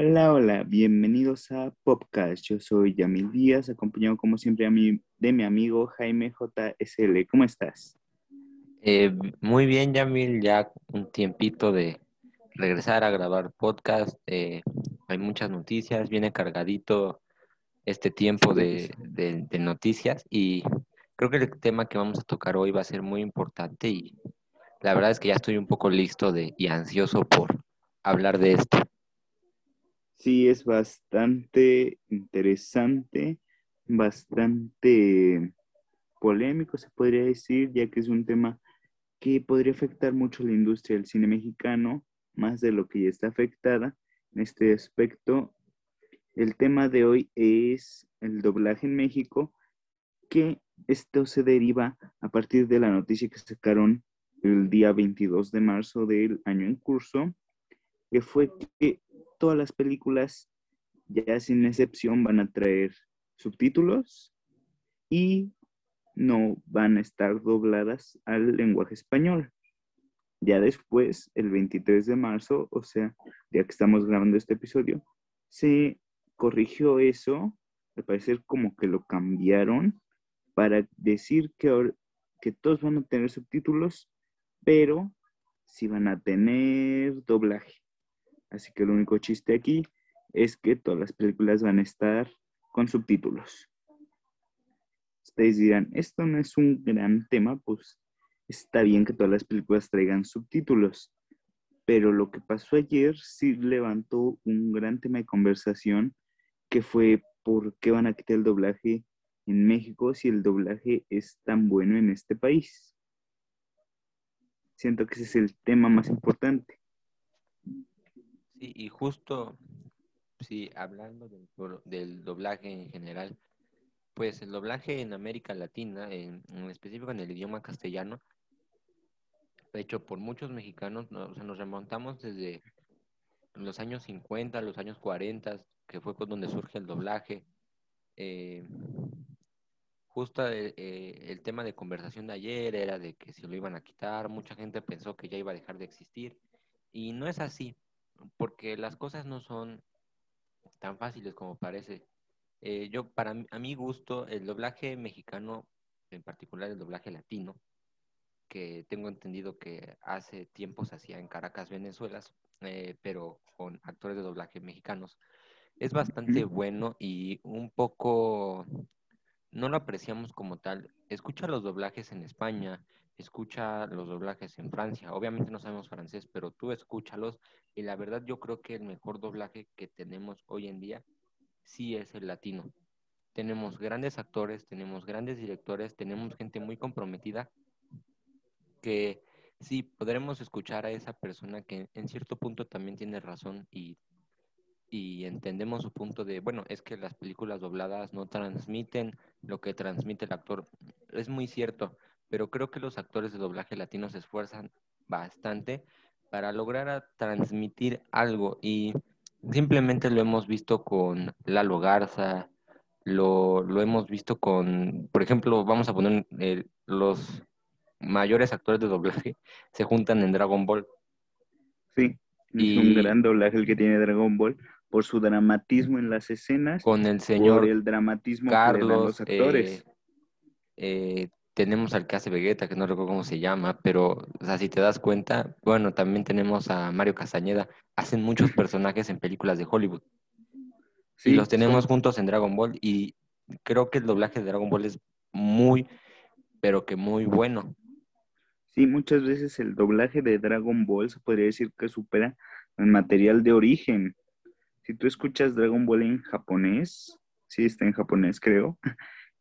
Hola, hola, bienvenidos a Popcast. Yo soy Yamil Díaz, acompañado como siempre a mi, de mi amigo Jaime JSL. ¿Cómo estás? Eh, muy bien, Yamil, ya un tiempito de regresar a grabar podcast. eh, hay muchas noticias, viene cargadito este tiempo de, de- de noticias y creo que el tema que vamos a tocar hoy va a ser muy importante y la verdad es que ya estoy un poco listo de, y ansioso por hablar de esto. Sí, es bastante interesante, bastante polémico, se podría decir, ya que es un tema que podría afectar mucho la industria del cine mexicano, más de lo que ya está afectada en este aspecto. El tema de hoy es el doblaje en México, que esto se deriva a partir de la noticia que sacaron el día 22 de marzo del año en curso, que fue que todas las películas, ya sin excepción, van a traer subtítulos y no van a estar dobladas al lenguaje español. Ya después, el 23 de marzo, o sea, ya que estamos grabando este episodio, se corrigió eso, al parecer como que lo cambiaron para decir que, que todos van a tener subtítulos, pero sí van a tener doblaje. Así que el único chiste aquí es que todas las películas van a estar con subtítulos. Ustedes dirán, esto no es un gran tema, pues está bien que todas las películas traigan subtítulos, pero lo que pasó ayer sí levantó un gran tema de conversación que fue por qué van a quitar el doblaje en México si el doblaje es tan bueno en este país. Siento que ese es el tema más importante. Sí, y justo, sí, hablando del, do- del doblaje en general, pues el doblaje en América Latina, en, en específico en el idioma castellano, hecho por muchos mexicanos, ¿no? O sea, nos remontamos desde los años 50, los años 40, que fue donde surge el doblaje. Eh, justo eh, eh, el tema de conversación de ayer era de que si lo iban a quitar, mucha gente pensó que ya iba a dejar de existir, y no es así, porque las cosas no son tan fáciles como parece. Eh, yo, para mi- a mi gusto, el doblaje mexicano, en particular el doblaje latino, que tengo entendido que hace tiempo se hacía en Caracas, Venezuela, eh, pero con actores de doblaje mexicanos, es bastante bueno y un poco no lo apreciamos como tal. Escucha los doblajes en España, escucha los doblajes en Francia. Obviamente no sabemos francés, pero tú escúchalos y la verdad yo creo que el mejor doblaje que tenemos hoy en día sí es el latino. Tenemos grandes actores, tenemos grandes directores, tenemos gente muy comprometida que sí podremos escuchar a esa persona que en cierto punto también tiene razón y, y entendemos su punto de, bueno, es que las películas dobladas no transmiten lo que transmite el actor. Es muy cierto, pero creo que los actores de doblaje latino se esfuerzan bastante para lograr a transmitir algo y simplemente lo hemos visto con Lalo Garza, lo, lo hemos visto con, por ejemplo, vamos a poner eh, los mayores actores de doblaje se juntan en Dragon Ball Sí, es un y gran doblaje el que tiene Dragon Ball por su dramatismo en las escenas, con el por señor el dramatismo que le dan Carlos los actores. eh, eh, tenemos al que hace Vegeta, que no recuerdo cómo se llama, pero o sea, si te das cuenta, bueno, también tenemos a Mario Castañeda, hacen muchos personajes en películas de Hollywood y Sí, los tenemos juntos en Dragon Ball y creo que el doblaje de Dragon Ball es muy, pero que muy bueno. sí, muchas veces el doblaje de Dragon Ball se podría decir que supera el material de origen. Si tú escuchas Dragon Ball en japonés, sí está en japonés creo,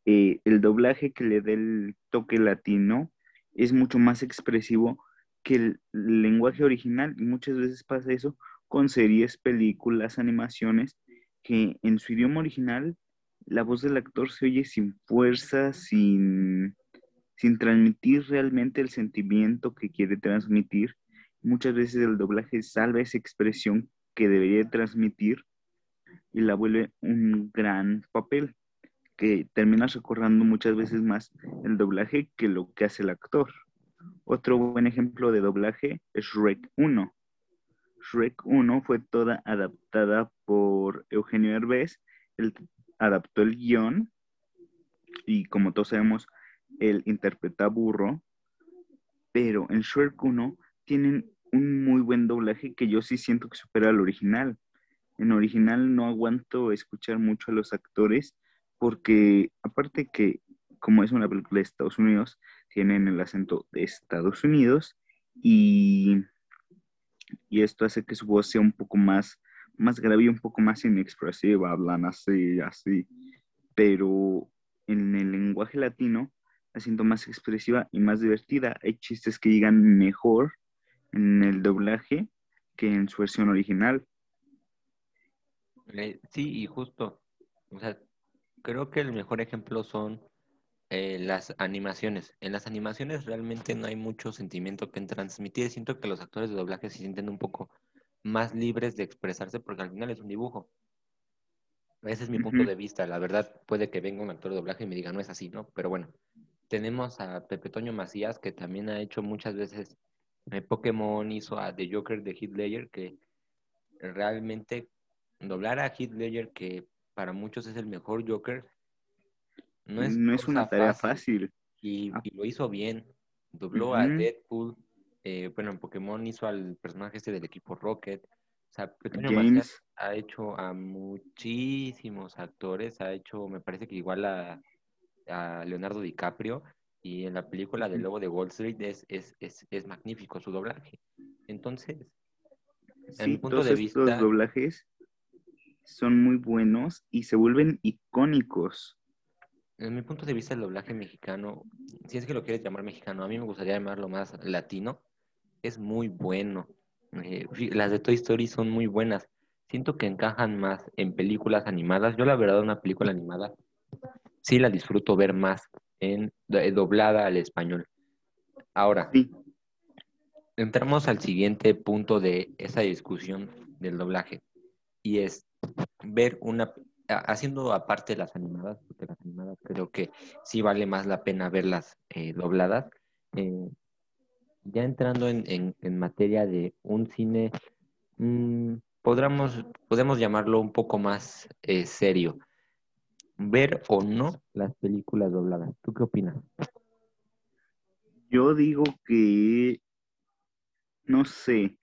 eh, el doblaje que le da el toque latino es mucho más expresivo que el lenguaje original y muchas veces pasa eso con series, películas, animaciones, que en su idioma original la voz del actor se oye sin fuerza, sin, sin transmitir realmente el sentimiento que quiere transmitir. Muchas veces el doblaje salva esa expresión que debería transmitir y la vuelve un gran papel que terminas recordando muchas veces más el doblaje que lo que hace el actor. Otro buen ejemplo de doblaje es Shrek 1. Shrek 1 fue toda adaptada por Eugenio Herbés. Él adaptó el guion y como todos sabemos, él interpreta burro. Pero en Shrek 1 tienen un muy buen doblaje que yo sí siento que supera al original. En original no aguanto escuchar mucho a los actores porque aparte que como es una película de Estados Unidos, tienen el acento de Estados Unidos y, y esto hace que su voz sea un poco más, más grave y un poco más inexpresiva, hablan así, así, pero en el lenguaje latino la siento más expresiva y más divertida. Hay chistes que llegan mejor en el doblaje que en su versión original. Sí, y justo, o sea, creo que el mejor ejemplo son eh, las animaciones. En las animaciones realmente no hay mucho sentimiento que transmitir. Siento que los actores de doblaje se sienten un poco más libres de expresarse porque al final es un dibujo. Ese es mi punto de vista. La verdad, puede que venga un actor de doblaje y me diga, no es así, ¿no? Pero bueno, tenemos a Pepe Toño Macías, que también ha hecho muchas veces eh, Pokémon, hizo a The Joker de Ledger, que realmente doblar a Ledger, que para muchos es el mejor Joker, no es, no es una tarea fácil. Y, ah. y, lo hizo bien. Dobló a Deadpool. Eh, bueno, en Pokémon hizo al personaje este del equipo Rocket. O sea, Pequeño James. ha hecho a muchísimos actores. Ha hecho, me parece que igual a, a Leonardo DiCaprio. Y en la película del Lobo de Wall Street es, es, es, es magnífico su doblaje. Entonces, en mi punto de vista. Estos doblajes son muy buenos y se vuelven icónicos. En mi punto de vista, el doblaje mexicano, si es que lo quieres llamar mexicano, a mí me gustaría llamarlo más latino, es muy bueno. Eh, las de Toy Story son muy buenas. Siento que encajan más en películas animadas. Yo la verdad una película animada sí la disfruto ver más en doblada al español. Ahora, entramos al siguiente punto de esa discusión del doblaje y es ver una haciendo aparte las animadas, porque las animadas creo que sí vale más la pena verlas eh, dobladas, eh, ya entrando en, materia de un cine, mm, podremos, podemos llamarlo un poco más eh, serio. Ver o no las películas dobladas. ¿Tú qué opinas? Yo digo que, no sé,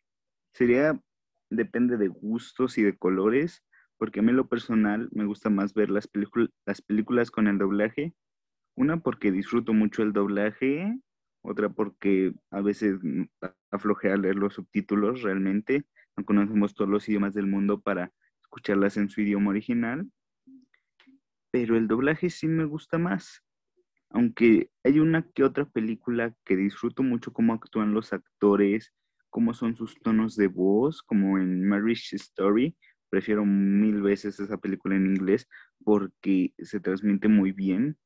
sería, depende de gustos y de colores porque a mí lo personal me gusta más ver las, las películas con el doblaje. Una porque disfruto mucho el doblaje, otra porque a veces aflojea leer los subtítulos realmente. No conocemos todos los idiomas del mundo para escucharlas en su idioma original. Pero el doblaje sí me gusta más. Aunque hay una que otra película que disfruto mucho cómo actúan los actores, cómo son sus tonos de voz, como en Marriage Story, prefiero mil veces esa película en inglés porque se transmite muy bien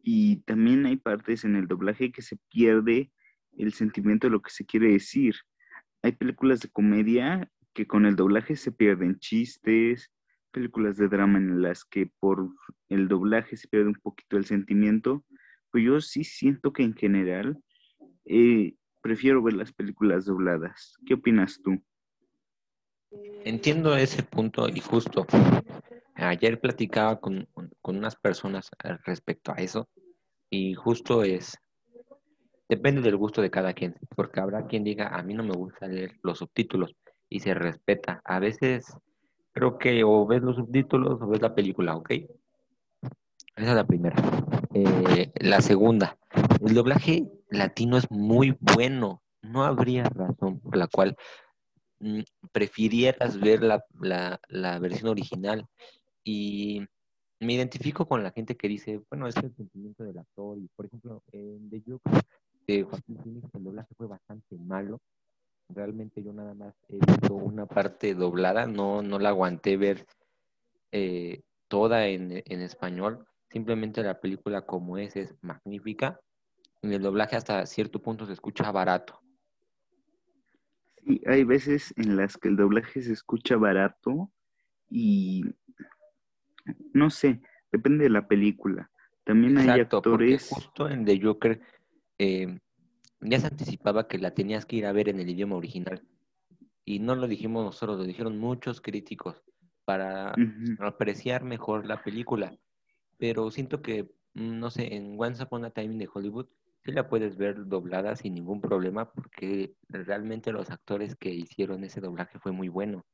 y también hay partes en el doblaje que se pierde el sentimiento de lo que se quiere decir. Hay películas de comedia que con el doblaje se pierden chistes, películas de drama en las que por el doblaje se pierde un poquito el sentimiento, pues yo sí siento que en general eh, prefiero ver las películas dobladas. ¿Qué opinas tú? Entiendo ese punto y justo ayer platicaba con, unas personas respecto a eso y justo es, depende del gusto de cada quien, porque habrá quien diga, a mí no me gusta leer los subtítulos y se respeta. A veces creo que o ves los subtítulos o ves la película, ¿ok? Esa es la primera. Eh, la segunda, el doblaje latino es muy bueno. No habría razón por la cual prefirieras ver la, versión original. Y me identifico con la gente que dice, bueno, es el sentimiento del actor. Y por ejemplo, en The Joker de Joaquín Phoenix, el doblaje fue bastante malo. Realmente yo nada más he visto una parte doblada, no, no la aguanté ver eh, toda en, en español. Simplemente la película como es es magnífica. Y el doblaje hasta cierto punto se escucha barato. Sí, hay veces en las que el doblaje se escucha barato y no sé, depende de la película. También hay actores. justo en The Joker eh, ya se anticipaba que la tenías que ir a ver en el idioma original. y no lo dijimos nosotros, lo dijeron muchos críticos para apreciar mejor la película. Pero siento que, mm, no sé, en Once Upon a Time de Hollywood sí la puedes ver doblada sin ningún problema porque realmente los actores que hicieron ese doblaje fue muy bueno.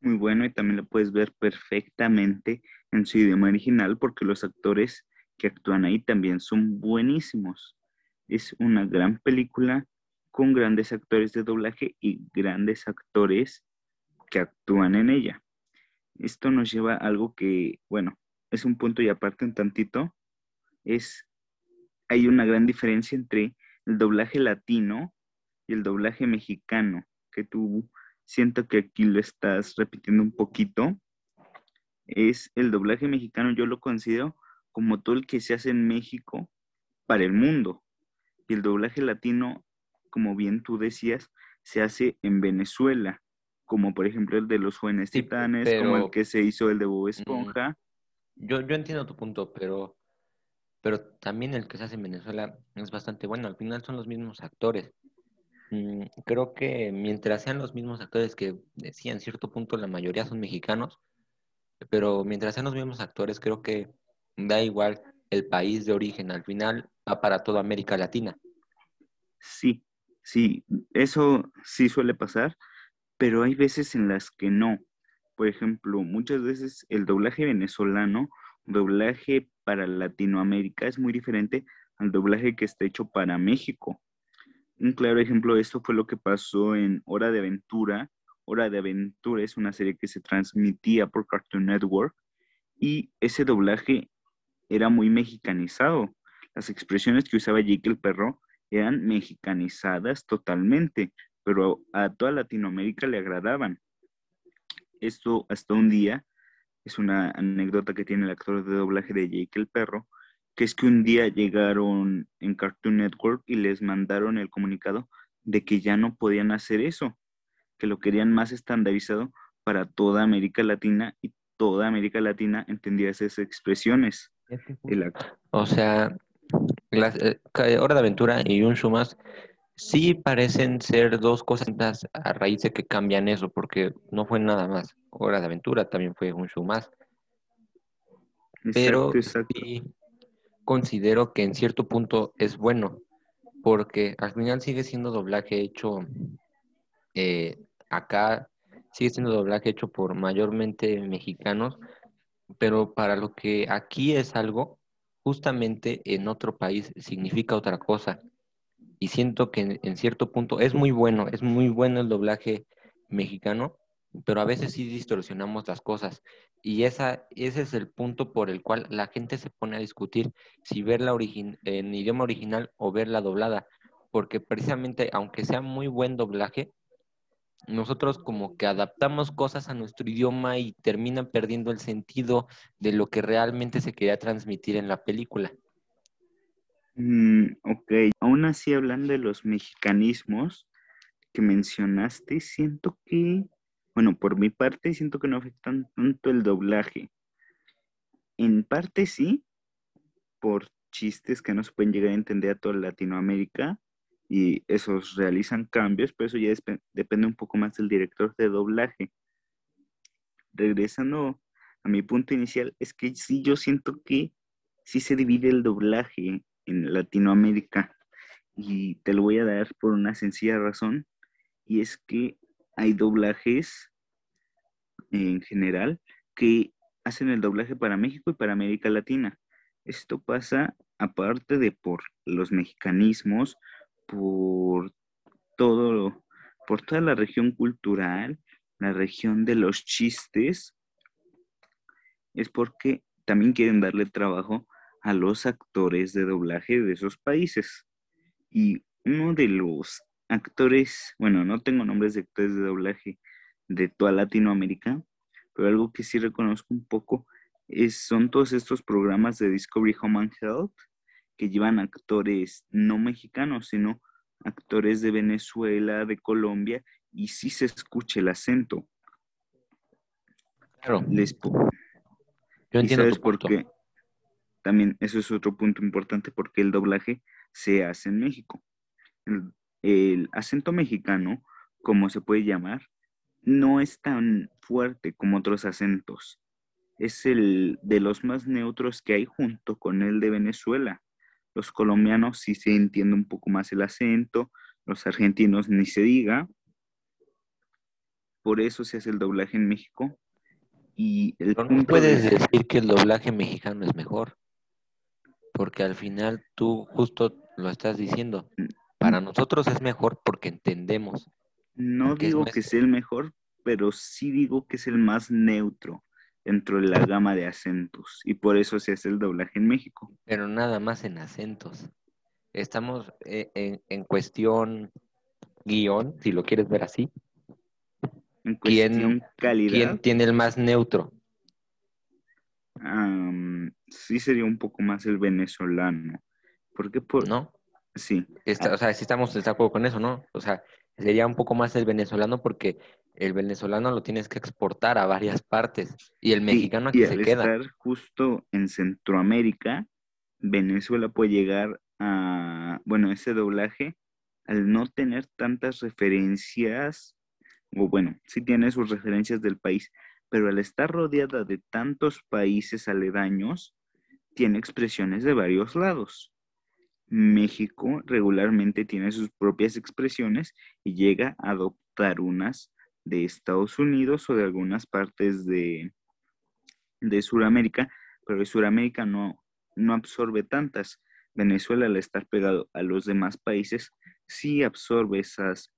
Muy bueno y también lo puedes ver perfectamente en su idioma original porque los actores que actúan ahí también son buenísimos. Es una gran película con grandes actores de doblaje y grandes actores que actúan en ella. Esto nos lleva a algo que, bueno, es un punto y aparte un tantito, es, hay una gran diferencia entre el doblaje latino y el doblaje mexicano, que tú siento que aquí lo estás repitiendo un poquito, es el doblaje mexicano, yo lo considero como todo el que se hace en México para el mundo. Y el doblaje latino, como bien tú decías, se hace en Venezuela, como por ejemplo el de los jóvenes titanes, como el que se hizo el de Bob Esponja. Yo, yo entiendo tu punto, pero, pero también el que se hace en Venezuela es bastante bueno. Al final son los mismos actores. Mm, creo que mientras sean los mismos actores que decía en cierto punto la mayoría son mexicanos, pero mientras sean los mismos actores, creo que da igual el país de origen, al final va para toda América Latina. Sí, sí, eso sí suele pasar, pero hay veces en las que no. Por ejemplo, muchas veces el doblaje venezolano, doblaje para Latinoamérica es muy diferente al doblaje que está hecho para México. Un claro ejemplo de esto fue lo que pasó en Hora de Aventura. Hora de Aventura es una serie que se transmitía por Cartoon Network y ese doblaje era muy mexicanizado. Las expresiones que usaba Jake el perro eran mexicanizadas totalmente, pero a toda Latinoamérica le agradaban. Esto hasta un día es una anécdota que tiene el actor de doblaje de Jake el perro, que es que un día llegaron en Cartoon Network y les mandaron el comunicado de que ya no podían hacer eso, que lo querían más estandarizado para toda América Latina y toda América Latina entendía esas expresiones. O sea, eh, Hora de Aventura y un show más sí parecen ser dos cosas a raíz de que cambian eso, porque no fue nada más. Hora de Aventura también fue un show más. Pero sí considero que en cierto punto es bueno, porque al final sigue siendo doblaje hecho eh, acá, sigue siendo doblaje hecho por mayormente mexicanos, pero para lo que aquí es algo, justamente en otro país significa otra cosa. Y siento que en, cierto punto es muy bueno, es muy bueno el doblaje mexicano, pero a veces sí distorsionamos las cosas. Y esa, ese es el punto por el cual la gente se pone a discutir si verla en idioma original o verla doblada. Porque precisamente, aunque sea muy buen doblaje, nosotros como que adaptamos cosas a nuestro idioma y terminan perdiendo el sentido de lo que realmente se quería transmitir en la película. Mm, ok, aún así hablando de los mexicanismos que mencionaste, siento que, bueno, por mi parte siento que no afectan tanto el doblaje. En parte sí, por chistes que no se pueden llegar a entender a toda Latinoamérica, y esos realizan cambios, pero eso ya depende un poco más del director de doblaje. Regresando a mi punto inicial, es que sí, yo siento que sí se divide el doblaje en Latinoamérica y te lo voy a dar por una sencilla razón y es que hay doblajes en general que hacen el doblaje para México y para América Latina. Esto pasa aparte de por los mexicanismos por todo, por toda la región cultural, la región de los chistes, es porque también quieren darle trabajo a los actores de doblaje de esos países. Y uno de los actores, bueno, no tengo nombres de actores de doblaje de toda Latinoamérica, pero algo que sí reconozco un poco es, son todos estos programas de Discovery Home and Health que llevan actores no mexicanos, sino actores de Venezuela, de Colombia, y sí se escucha el acento. Claro. Yo entiendo tu por qué? También eso es otro punto importante porque el doblaje se hace en México. El, el acento mexicano como se puede llamar, no es tan fuerte como otros acentos. Es el de los más neutros que hay junto con el de Venezuela. Los colombianos sí se entiende un poco más el acento, los argentinos ni se diga. Por eso se hace el doblaje en México. Y el no puedes decir que el doblaje mexicano es mejor, porque al final tú justo lo estás diciendo. Mm, Para nosotros es mejor porque entendemos. No digo que sea el mejor, pero sí digo que es el más neutro dentro de la gama de acentos y por eso se hace el doblaje en México. Pero nada más en acentos. Estamos eh, en, cuestión guion, si lo quieres ver así. En cuestión calidad. ¿Quién tiene el más neutro? Sí sería un poco más el venezolano. ¿Por qué? Por... ¿No? Sí. o sea, sí estamos de acuerdo con eso, ¿no? O sea, sería un poco más el venezolano porque el venezolano lo tienes que exportar a varias partes y el mexicano aquí se queda. Estar justo en Centroamérica, Venezuela puede llegar a, bueno, ese doblaje, al no tener tantas referencias, o bueno, sí tiene sus referencias del país, pero al estar rodeada de tantos países aledaños, tiene expresiones de varios lados. México regularmente tiene sus propias expresiones y llega a adoptar unas de Estados Unidos o de algunas partes de, de Sudamérica, pero de Sudamérica no, no absorbe tantas. Venezuela, al estar pegado a los demás países, sí absorbe esas,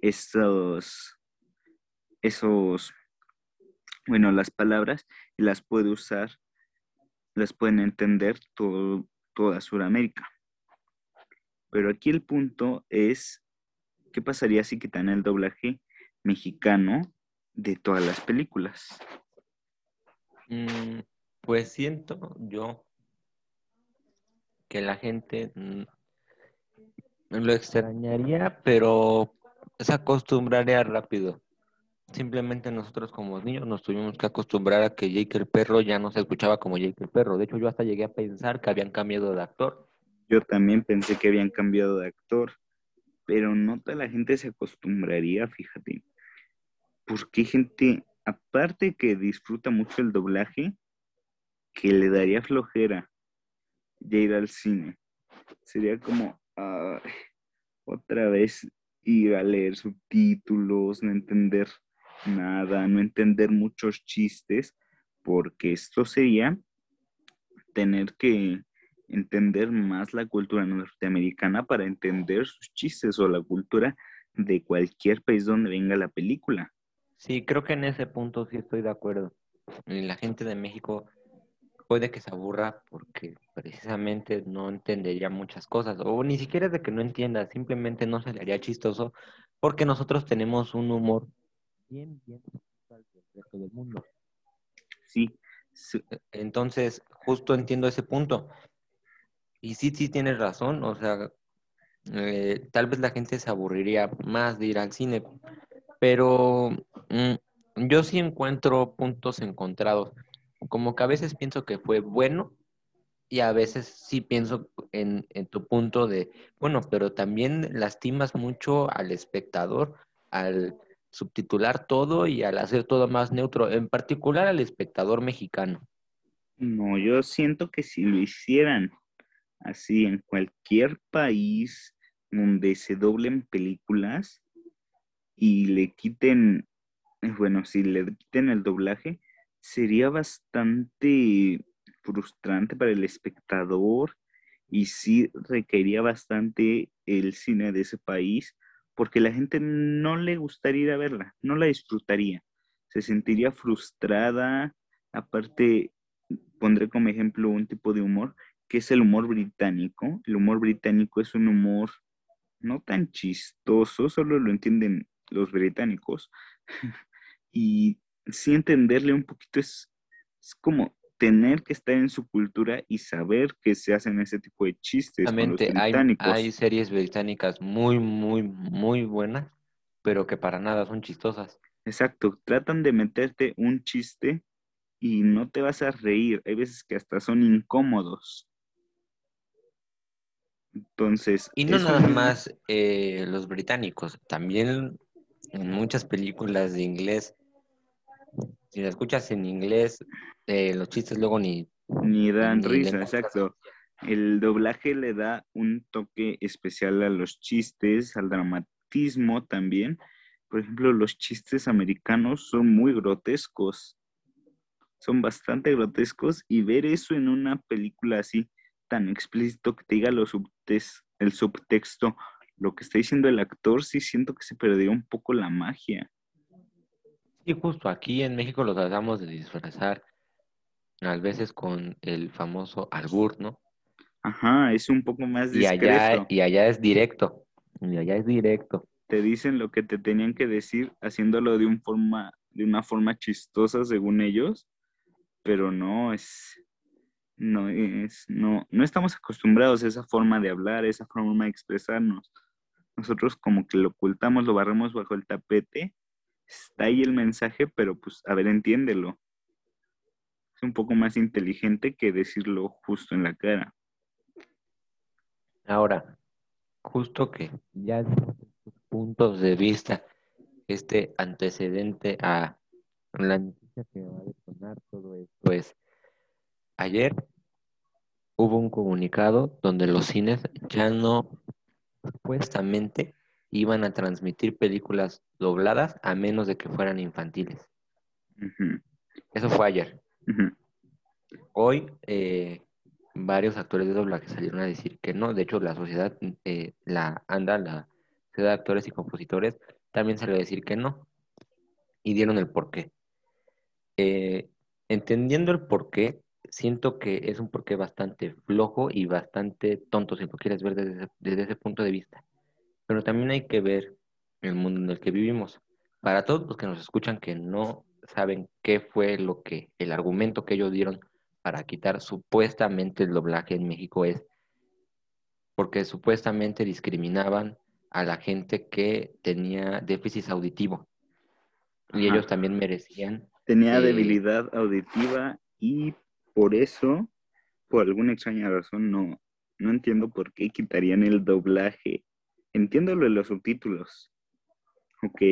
esos, esos, bueno, las palabras y las puede usar, las pueden entender todo, toda Sudamérica. Pero aquí el punto es, ¿qué pasaría si quitan el doblaje mexicano de todas las películas? Mm, pues siento yo que la gente lo extrañaría, pero se acostumbraría rápido. Simplemente nosotros como niños nos tuvimos que acostumbrar a que Jake el perro ya no se escuchaba como Jake el perro. De hecho, yo hasta llegué a pensar que habían cambiado de actor. Yo también pensé que habían cambiado de actor, pero no toda la gente se acostumbraría, fíjate. Porque gente, aparte que disfruta mucho el doblaje, que le daría flojera ya ir al cine. Sería como otra vez ir a leer subtítulos, no entender nada, no entender muchos chistes, porque esto sería tener que entender más la cultura norteamericana para entender sus chistes o la cultura de cualquier país donde venga la película. Sí, creo que en ese punto sí estoy de acuerdo. La gente de México puede que se aburra porque precisamente no entendería muchas cosas, o ni siquiera de que no entienda, simplemente no se le haría chistoso porque nosotros tenemos un humor bien, bien del resto del mundo. Sí. Entonces, justo entiendo ese punto. Y sí, sí tienes razón, o sea, eh, tal vez la gente se aburriría más de ir al cine, pero mm, yo sí encuentro puntos encontrados. Como que a veces pienso que fue bueno y a veces sí pienso en, en tu punto de, bueno, pero también lastimas mucho al espectador al subtitular todo y al hacer todo más neutro, en particular al espectador mexicano. No, yo siento que si lo hicieran así en cualquier país donde se doblen películas y le quiten, bueno, si le quiten el doblaje, sería bastante frustrante para el espectador y sí requeriría bastante el cine de ese país porque la gente no le gustaría ir a verla, no la disfrutaría, se sentiría frustrada, aparte pondré como ejemplo un tipo de humor que es el humor británico. El humor británico es un humor no tan chistoso, solo lo entienden los británicos. y sí entenderle un poquito es, es como tener que estar en su cultura y saber que se hacen ese tipo de chistes. Con los británicos. Hay, hay series británicas muy, muy, muy buenas, pero que para nada son chistosas. Exacto, tratan de meterte un chiste y no te vas a reír. Hay veces que hasta son incómodos. Entonces. Y no nada es- más eh, los británicos, también en muchas películas de inglés, si la escuchas en inglés, eh, los chistes luego ni, Ni dan ni risa, exacto. El doblaje le da un toque especial a los chistes, al dramatismo también. Por ejemplo, los chistes americanos son muy grotescos. Son bastante grotescos y ver eso en una película así tan explícito que te diga los subtes- el subtexto, lo que está diciendo el actor, sí siento que se perdió un poco la magia. Sí, justo aquí en México los tratamos de disfrazar, a veces con el famoso albur, ¿no? Ajá, es un poco más Y allá, discreto. y allá es directo, y allá es directo. te dicen lo que te tenían que decir haciéndolo de un forma de una forma chistosa según ellos pero no es no es no no estamos acostumbrados a esa forma de hablar a esa forma de expresarnos nosotros como que lo ocultamos lo barremos bajo el tapete está ahí el mensaje pero pues a ver entiéndelo. Es un poco más inteligente que decirlo justo en la cara. Ahora, justo que ya puntos de vista, este antecedente a la noticia que va a detonar todo esto es, ayer hubo un comunicado donde los cines ya no supuestamente iban a transmitir películas dobladas a menos de que fueran infantiles. Eso fue ayer. Hoy eh, varios actores de doblaje salieron a decir que no. De hecho, la sociedad, eh, la ANDA, la Sociedad de Actores y Compositores, también salió a decir que no. Y dieron el porqué. Eh, entendiendo el porqué, siento que es un porqué bastante flojo y bastante tonto, si lo quieres ver desde ese, desde ese punto de vista. Pero también hay que ver el mundo en el que vivimos. Para todos los que nos escuchan que no saben qué fue lo que, el argumento que ellos dieron para quitar supuestamente el doblaje en México es porque supuestamente discriminaban a la gente que tenía déficit auditivo. Y Ajá. ellos también merecían. tenía Eh, debilidad auditiva y por eso, por alguna extraña razón, no, no entiendo por qué quitarían el doblaje. Entiendo lo de los subtítulos. Ok,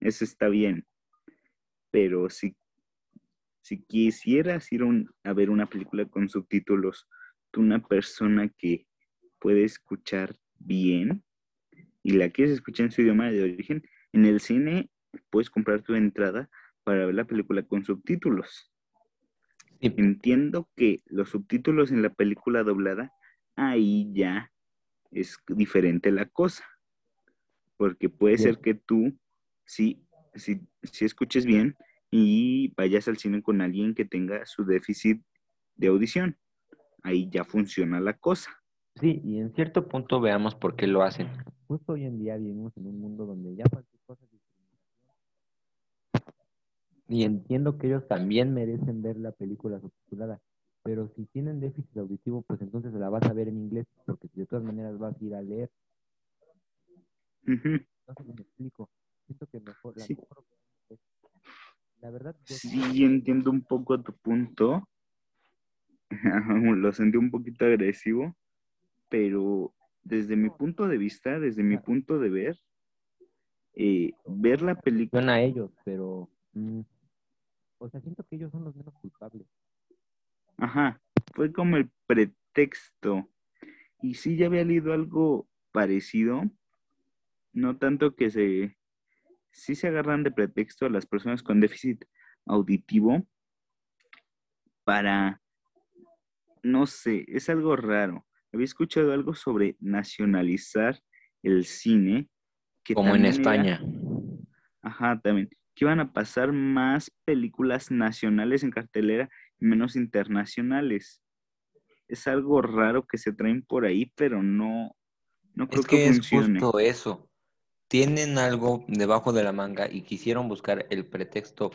eso está bien. Pero si, si quisieras ir a, un- a ver una película con subtítulos, tú una persona que puede escuchar bien y la quieres escuchar en su idioma de origen, en el cine puedes comprar tu entrada para ver la película con subtítulos. sí, Entiendo que los subtítulos en la película doblada, ahí ya es diferente la cosa. Porque puede Bien. ser que tú, sí, sí, sí escuches bien y vayas al cine con alguien que tenga su déficit de audición. Ahí ya funciona la cosa. Sí, y en cierto punto veamos por qué lo hacen. Justo hoy en día vivimos en un mundo donde ya cualquier cosa es discriminación. Y entiendo que ellos también merecen ver la película subtitulada, pero si tienen déficit auditivo, pues entonces la vas a ver en inglés, porque de todas maneras vas a ir a leer. No sé si me explico. Siento que mejor, la Sí. mejor es- la verdad, yo Sí, entiendo un poco tu punto. Lo sentí un poquito agresivo, pero desde mi punto de vista, desde mi punto de ver, eh, ver la película, a ellos, pero mm, o sea, siento que ellos son los menos culpables. Ajá, fue como el pretexto. Y sí, ya había leído algo parecido, no tanto que se, sí se agarran de pretexto a las personas con déficit auditivo para, no sé, es algo raro. Había escuchado algo sobre nacionalizar el cine. Que Como en era- España. Ajá, también. Que iban a pasar más películas nacionales en cartelera menos internacionales. Es algo raro que se traen por ahí, pero no, no creo Es que que, es justo eso. Tienen algo debajo de la manga y quisieron buscar el pretexto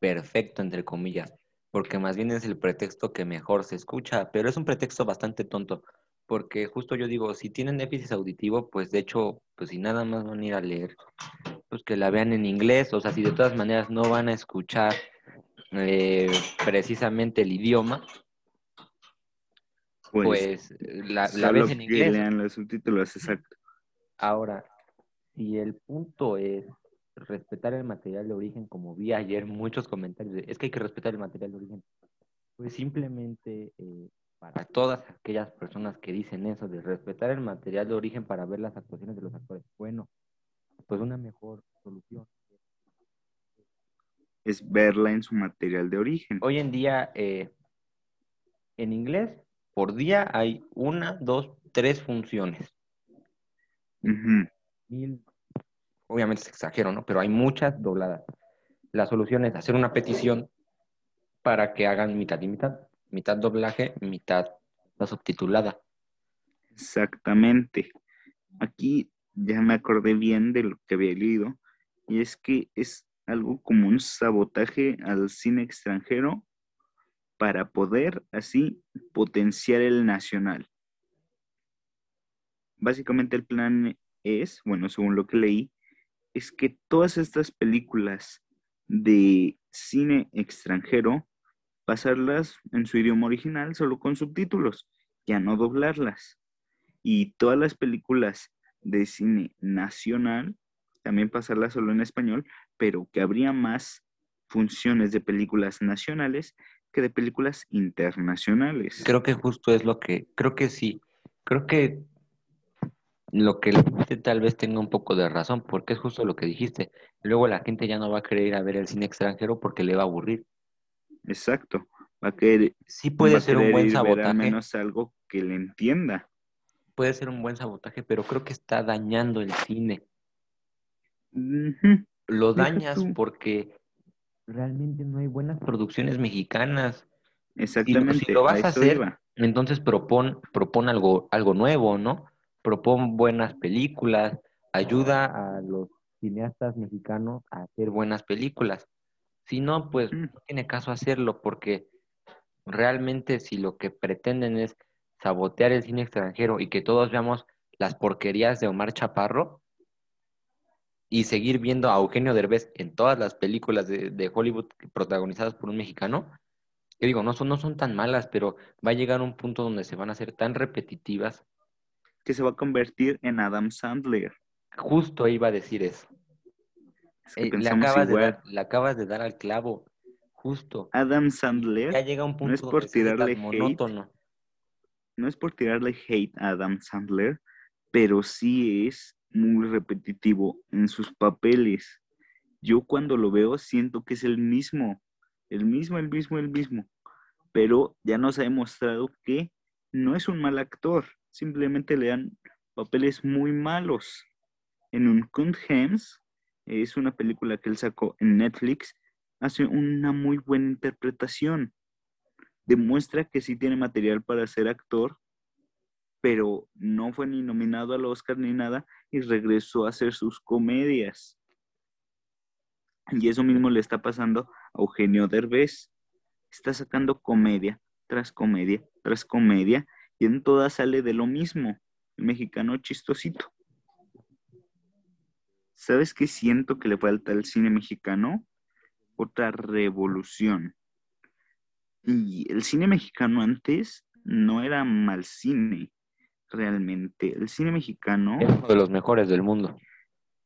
perfecto, entre comillas, porque más bien es el pretexto que mejor se escucha, pero es un pretexto bastante tonto, porque justo yo digo, si tienen déficit auditivo, pues de hecho, pues si nada más van a ir a leer, pues que la vean en inglés, o sea, si de todas maneras no van a escuchar eh, precisamente el idioma, pues, la, la ves en que inglés. lean los subtítulos, exacto. Ahora, si el punto es respetar el material de origen, como vi ayer muchos comentarios, de, es que hay que respetar el material de origen, pues simplemente eh, para todas aquellas personas que dicen eso, de respetar el material de origen para ver las actuaciones de los actores, bueno, pues una mejor solución. Es verla en su material de origen. Hoy en día, eh, en inglés, por día hay una, dos, tres funciones. Obviamente es exagero, ¿no? Pero hay muchas dobladas. La solución es hacer una petición para que hagan mitad y mitad. Mitad doblaje, mitad la subtitulada. Exactamente. Aquí ya me acordé bien de lo que había leído, y es que es algo como un sabotaje al cine extranjero para poder así potenciar el nacional. Básicamente el plan es, bueno, según lo que leí, es que todas estas películas de cine extranjero, pasarlas en su idioma original solo con subtítulos, ya no doblarlas. Y todas las películas de cine nacional, también pasarlas solo en español, pero que habría más funciones de películas nacionales que de películas internacionales. Creo que justo es lo que, creo que sí, creo que lo que le dijiste tal vez tenga un poco de razón, porque es justo lo que dijiste. Luego la gente ya no va a querer ir a ver el cine extranjero porque le va a aburrir. Exacto. Va a querer, Sí puede ser un buen ver al sabotaje, menos algo que le entienda. puede ser un buen sabotaje, pero creo que está dañando el cine. Ujú. Lo dañas porque realmente no hay buenas producciones mexicanas. Exactamente, lo vas a hacer, iba. Entonces propon, propon algo, algo nuevo, ¿no? Propon buenas películas, ayuda a los cineastas mexicanos a hacer buenas películas. Si no, pues Mm. no tiene caso hacerlo porque realmente si lo que pretenden es sabotear el cine extranjero y que todos veamos las porquerías de Omar Chaparro y seguir viendo a Eugenio Derbez en todas las películas de, de Hollywood protagonizadas por un mexicano, yo digo, no son, no son tan malas, pero va a llegar un punto donde se van a hacer tan repetitivas. Que se va a convertir en Adam Sandler. Justo iba a decir eso. Es que Eh, le, acabas de dar, le acabas de dar al clavo. Justo. Adam Ya Sandler llega un punto no es por tirarle hate, monótono. no es por tirarle hate a Adam Sandler, pero sí es muy repetitivo en sus papeles. Yo cuando lo veo siento que es el mismo, el mismo, el mismo, el mismo. Pero ya nos ha demostrado que no es un mal actor, simplemente le dan papeles muy malos. En un Hems es una película que él sacó en Netflix, hace una muy buena interpretación. Demuestra que sí tiene material para ser actor, pero no fue ni nominado al Oscar ni nada y regresó a hacer sus comedias. Y eso mismo le está pasando a Eugenio Derbez. Está sacando comedia tras comedia tras comedia y en todas sale de lo mismo, mexicano chistosito. ¿Sabes qué siento que le falta al cine mexicano? Otra revolución. Y el cine mexicano antes no era mal cine, realmente. El cine mexicano Es uno de los mejores del mundo.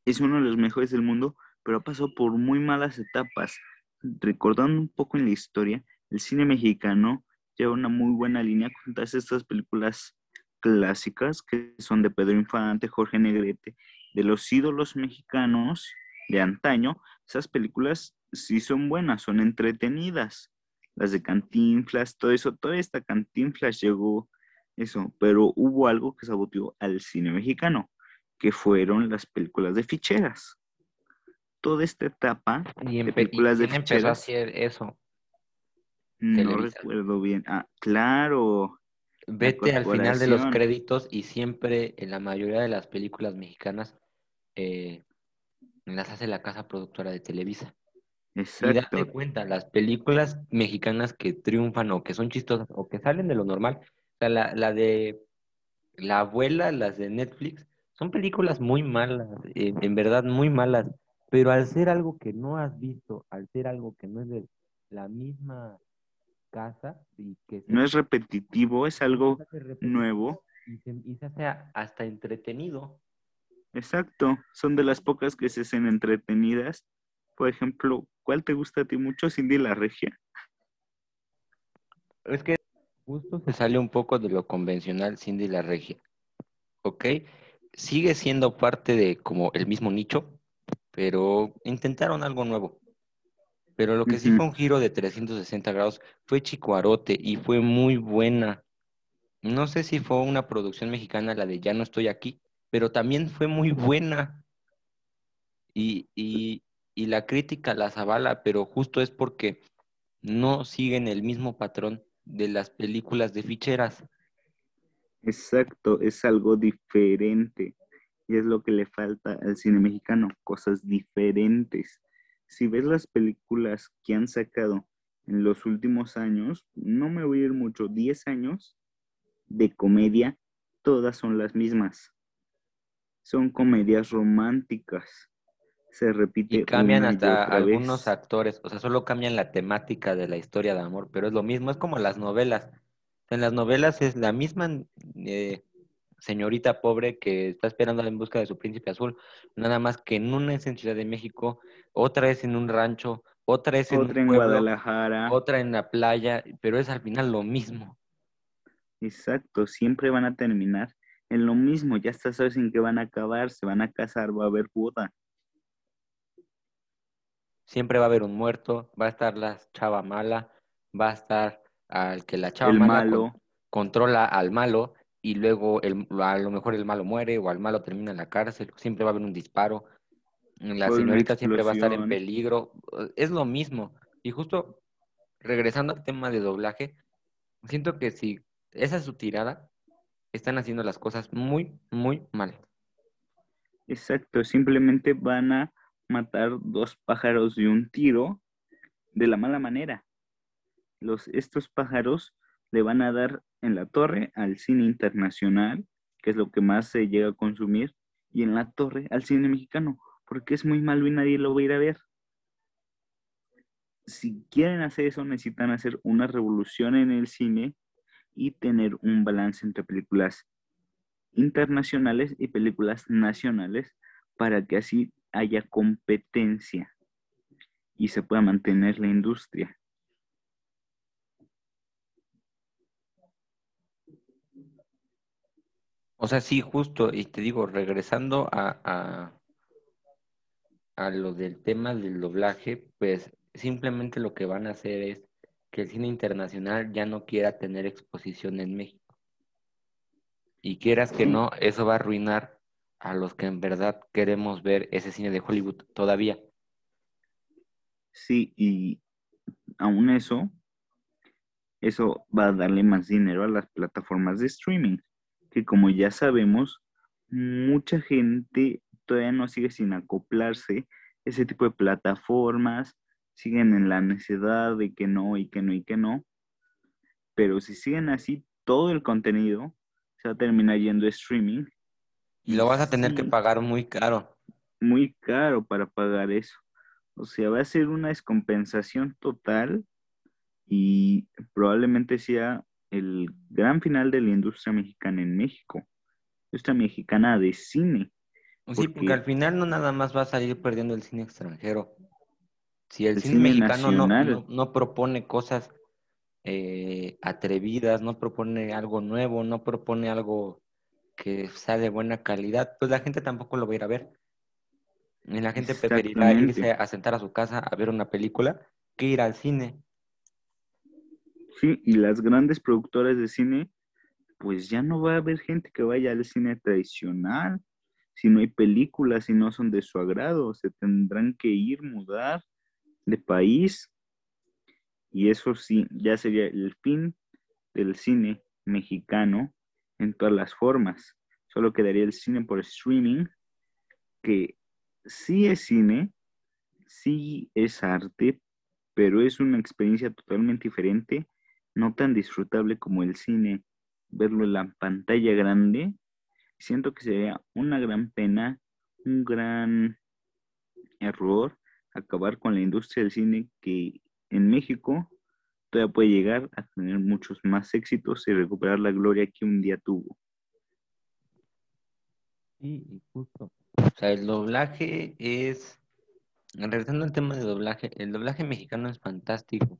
es uno de los mejores del mundo, pero ha pasado por muy malas etapas. Recordando un poco en la historia, el cine mexicano lleva una muy buena línea con todas estas películas clásicas que son de Pedro Infante, Jorge Negrete, de los ídolos mexicanos de antaño. Esas películas sí son buenas, son entretenidas. Las de Cantinflas, todo eso, toda esta Cantinflas llegó eso, pero hubo algo que saboteó al cine mexicano, que fueron las películas de ficheras. Toda esta etapa Y, de empe- y películas de quién empezó a ficheras, hacer eso. no Televisa. recuerdo bien. Ah, claro, Vete al final de los créditos y siempre en la mayoría de las películas mexicanas eh, las hace la casa productora de Televisa. Y date exacto. cuenta, las películas mexicanas que triunfan o que son chistosas o que salen de lo normal, sea, la, la de La abuela, las de Netflix, son películas muy malas, eh, en verdad muy malas, pero al ser algo que no has visto, al ser algo que no es de la misma casa y que no es repetitivo, es algo nuevo. Y se, y se hace hasta entretenido. Exacto, son de las pocas que se hacen entretenidas. Por ejemplo, ¿cuál te gusta a ti mucho, Cindy la Regia? Es que justo se sale un poco de lo convencional Cindy la Regia. ¿Ok? Sigue siendo parte de como el mismo nicho, pero intentaron algo nuevo. Pero lo que sí fue un giro de 360 grados fue Chicoarote y fue muy buena. No sé si fue una producción mexicana la de Ya no estoy aquí, pero también fue muy buena. Y, y, y la crítica la avala, pero justo es porque no siguen el mismo patrón de las películas de ficheras. Exacto, es algo diferente. Y es lo que le falta al cine mexicano, cosas diferentes. Si ves las películas que han sacado en los últimos años, no me voy a ir mucho, 10 años de comedia, todas son las mismas. Son comedias románticas. Se repite. Y cambian hasta algunos actores, o sea, solo cambian la temática de la historia de amor, pero es lo mismo, es como las novelas. En las novelas es la misma eh, señorita pobre que está esperando en busca de su príncipe azul, nada más que en una es en Ciudad de México, otra es en un rancho, otra es en, otra en Guadalajara, otra en la playa, pero es al final lo mismo. Exacto, siempre van a terminar en lo mismo, ya está sabes en qué van a acabar, se van a casar, va a haber boda. Siempre va a haber un muerto, va a estar la chava mala, va a estar al que la chava el mala malo. controla al malo y luego el, a lo mejor el malo muere o al malo termina en la cárcel, siempre va a haber un disparo, la señorita siempre va a estar en peligro, es lo mismo. Y justo regresando al tema de doblaje, siento que si esa es su tirada, están haciendo las cosas muy, muy mal. Exacto, simplemente van a matar dos pájaros de un tiro de la mala manera. Los, estos pájaros le van a dar en la torre al cine internacional, que es lo que más se llega a consumir, y en la torre al cine mexicano, porque es muy malo y nadie lo va a ir a ver. Si quieren hacer eso, necesitan hacer una revolución en el cine y tener un balance entre películas internacionales y películas nacionales para que así haya competencia y se pueda mantener la industria. O sea, sí, justo, y te digo, regresando a, a, lo del tema del doblaje, pues simplemente lo que van a hacer es que el cine internacional ya no quiera tener exposición en México. Y quieras que no, eso va a arruinar a los que en verdad queremos ver ese cine de Hollywood todavía. Sí, y aún eso, eso va a darle más dinero a las plataformas de streaming que como ya sabemos, mucha gente todavía no sigue sin acoplarse ese tipo de plataformas, siguen en la necesidad de que no y que no y que no, pero si siguen así, todo el contenido se va a terminar yendo streaming. Y lo vas a tener que pagar muy caro. Muy caro para pagar eso. O sea, va a ser una descompensación total y probablemente sea el gran final de la industria mexicana en México, industria mexicana de cine. Sí, porque, al final no nada más va a salir perdiendo el cine extranjero. Si el, cine, mexicano no, no, propone cosas eh, atrevidas, no propone algo nuevo, no propone algo que sea de buena calidad, pues la gente tampoco lo va a ir a ver. Y la gente preferirá irse a sentar a su casa a ver una película que ir al cine. Sí, y las grandes productoras de cine, pues ya no va a haber gente que vaya al cine tradicional. Si no hay películas, si no son de su agrado, se tendrán que ir, mudar de país. Y eso sí, ya sería el fin del cine mexicano en todas las formas. Solo quedaría el cine por streaming, que sí es cine, sí es arte, pero es una experiencia totalmente diferente no tan disfrutable como el cine, verlo en la pantalla grande, siento que sería una gran pena, un gran error acabar con la industria del cine que en México todavía puede llegar a tener muchos más éxitos y recuperar la gloria que un día tuvo. Sí, y justo. O sea, el doblaje es, regresando al tema de doblaje, el doblaje mexicano es fantástico.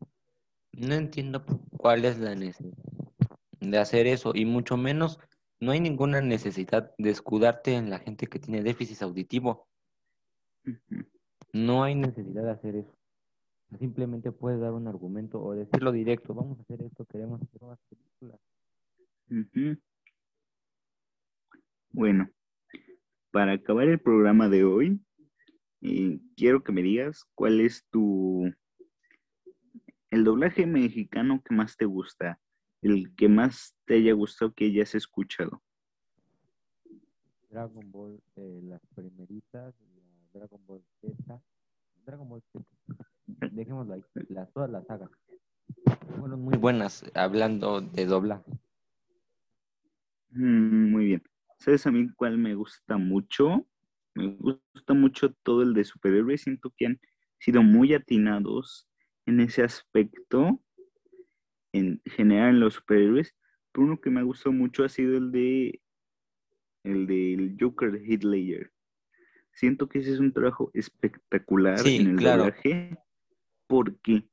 No entiendo cuál es la necesidad de hacer eso y mucho menos no hay ninguna necesidad de escudarte en la gente que tiene déficit auditivo. No hay necesidad de hacer eso. Simplemente puedes dar un argumento o decirlo directo, vamos a hacer esto, queremos hacer más películas. Bueno, para acabar el programa de hoy, eh, quiero que me digas cuál es tu... el doblaje mexicano que más te gusta, el que más te haya gustado que hayas escuchado. Dragon Ball, eh, las primeritas, Dragon Ball Z, Dragon Ball Z, dejémoslo ahí, las, todas las sagas. Fueron muy buenas hablando de doblaje. Mm, muy bien. ¿Sabes a mí cuál me gusta mucho? Me gusta mucho todo el de superhéroes. Siento que han sido muy atinados en ese aspecto, en general en los superhéroes. Pero uno que me ha gustado mucho ha sido el de el del Joker Hitler. Siento que ese es un trabajo espectacular en el doblaje, porque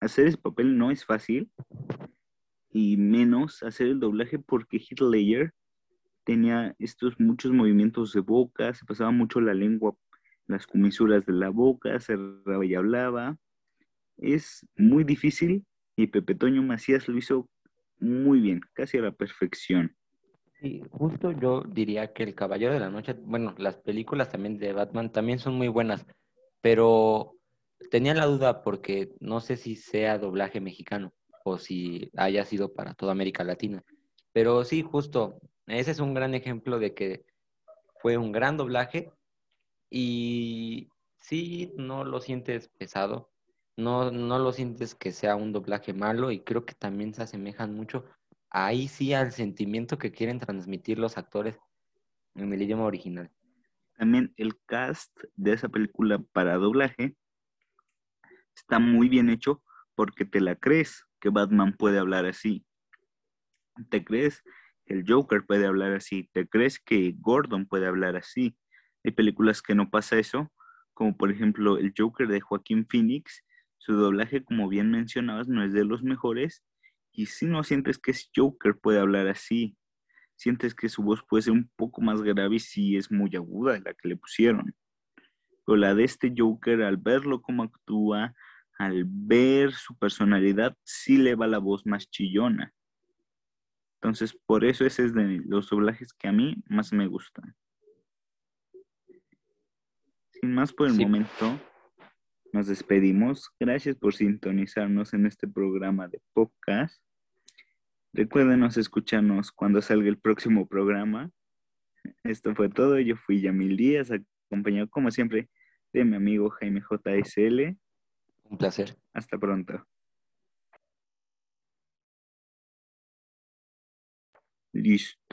hacer ese papel no es fácil, y menos hacer el doblaje porque Hitler tenía estos muchos movimientos de boca, se pasaba mucho la lengua, las comisuras de la boca, cerraba y hablaba. Es muy difícil y Pepe Toño Macías lo hizo muy bien, casi a la perfección. Sí, justo yo diría que El Caballero de la Noche, bueno, las películas también de Batman también son muy buenas, pero tenía la duda porque no sé si sea doblaje mexicano o si haya sido para toda América Latina. Pero sí, justo, ese es un gran ejemplo de que fue un gran doblaje y sí, no lo sientes pesado, no, no lo sientes que sea un doblaje malo y creo que también se asemejan mucho ahí sí al sentimiento que quieren transmitir los actores en el idioma original. También el cast de esa película para doblaje está muy bien hecho porque te la crees que Batman puede hablar así. Te crees el Joker puede hablar así. ¿Te crees que Gordon puede hablar así? Hay películas que no pasa eso, como por ejemplo el Joker de Joaquín Phoenix. Su doblaje, como bien mencionabas, no es de los mejores. Y si no sientes que es Joker puede hablar así, sientes que su voz puede ser un poco más grave si es muy aguda la que le pusieron. Pero la de este Joker, al verlo cómo actúa, al ver su personalidad, sí le va la voz más chillona. Entonces, por eso ese es de los doblajes que a mí más me gustan. Sin más por el momento, nos despedimos. Gracias por sintonizarnos en este programa de podcast. Recuérdenos escucharnos cuando salga el próximo programa. Esto fue todo. Yo fui Yamil Díaz, acompañado como siempre de mi amigo Jaime JSL. Un placer. Hasta pronto. Listo.